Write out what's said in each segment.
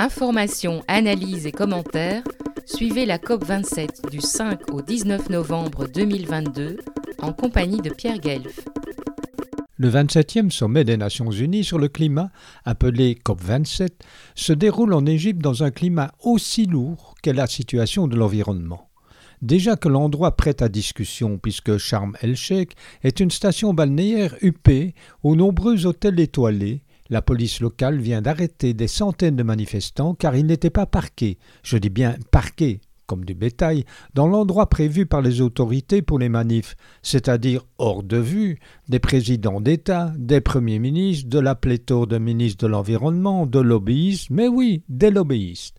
Informations, analyses et commentaires, suivez la COP27 du 5 au 19 novembre 2022 en compagnie de Pierre Guelf. Le 27e sommet des Nations Unies sur le climat, appelé COP27, se déroule en Égypte dans un climat aussi lourd qu'est la situation de l'environnement. Déjà que l'endroit prête à discussion, puisque Sharm el-Sheikh est une station balnéaire huppée aux nombreux hôtels étoilés, la police locale vient d'arrêter des centaines de manifestants car ils n'étaient pas parqués, je dis bien parqués, comme du bétail, dans l'endroit prévu par les autorités pour les manifs, c'est-à-dire hors de vue des présidents d'État, des premiers ministres, de la pléthore de ministres de l'Environnement, de lobbyistes, mais oui, des lobbyistes.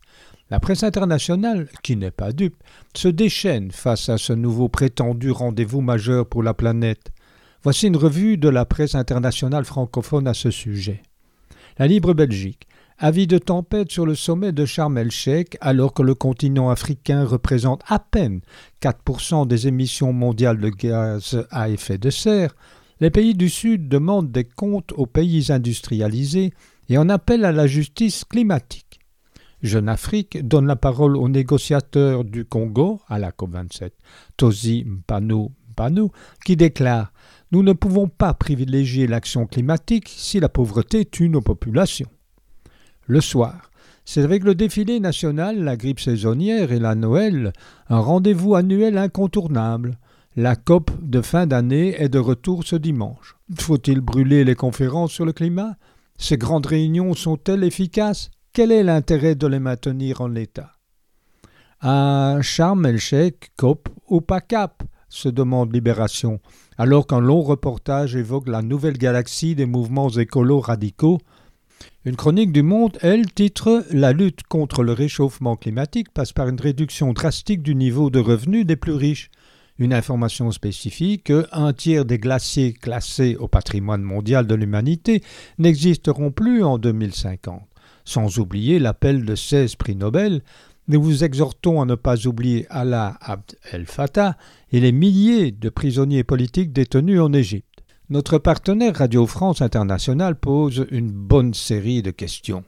La presse internationale, qui n'est pas dupe, se déchaîne face à ce nouveau prétendu rendez-vous majeur pour la planète. Voici une revue de la presse internationale francophone à ce sujet. La Libre Belgique. Avis de tempête sur le sommet de Sharm el-Sheikh alors que le continent africain représente à peine 4% des émissions mondiales de gaz à effet de serre. Les pays du Sud demandent des comptes aux pays industrialisés et en appellent à la justice climatique. Jeune Afrique donne la parole au négociateur du Congo à la COP27, Tosi Mpano Mpano, qui déclare Nous ne pouvons pas privilégier l'action climatique si la pauvreté tue nos populations. Le soir, c'est avec le défilé national, la grippe saisonnière et la Noël, un rendez-vous annuel incontournable. La COP de fin d'année est de retour ce dimanche. Faut-il brûler les conférences sur le climat? Ces grandes réunions sont-elles efficaces? Quel est l'intérêt de les maintenir en l'état? Un charme el-Sheikh, COP ou pas cap? Se demande Libération, alors qu'un long reportage évoque la nouvelle galaxie des mouvements écolos radicaux. Une chronique du Monde, elle, titre La lutte contre le réchauffement climatique passe par une réduction drastique du niveau de revenus des plus riches. Une information spécifique un tiers des glaciers classés au patrimoine mondial de l'humanité n'existeront plus en 2050 sans oublier l'appel de 16 prix Nobel, nous vous exhortons à ne pas oublier Allah Abd el-Fattah et les milliers de prisonniers politiques détenus en Égypte. Notre partenaire Radio France Internationale pose une bonne série de questions.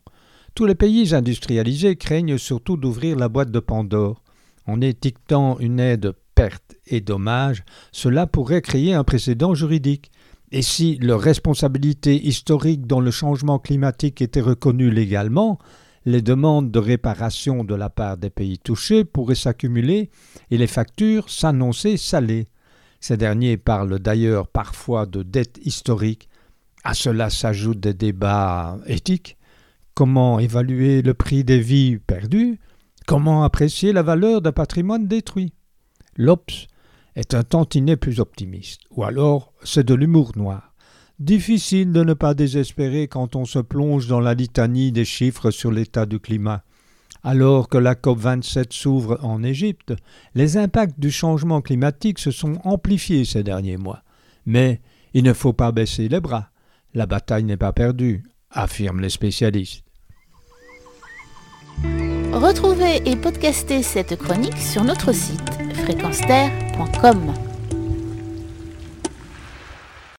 Tous les pays industrialisés craignent surtout d'ouvrir la boîte de Pandore. En étiquetant une aide perte et dommages, cela pourrait créer un précédent juridique. Et si leur responsabilité historique dans le changement climatique était reconnue légalement, les demandes de réparation de la part des pays touchés pourraient s'accumuler et les factures s'annoncer salées. Ces derniers parlent d'ailleurs parfois de dettes historiques. À cela s'ajoutent des débats éthiques. Comment évaluer le prix des vies perdues? Comment apprécier la valeur d'un patrimoine détruit? L'OPS est un tantinet plus optimiste, ou alors c'est de l'humour noir. Difficile de ne pas désespérer quand on se plonge dans la litanie des chiffres sur l'état du climat. Alors que la COP27 s'ouvre en Égypte, les impacts du changement climatique se sont amplifiés ces derniers mois. Mais il ne faut pas baisser les bras. La bataille n'est pas perdue, affirment les spécialistes. Retrouvez et podcastez cette chronique sur notre site fréquence-terre.com.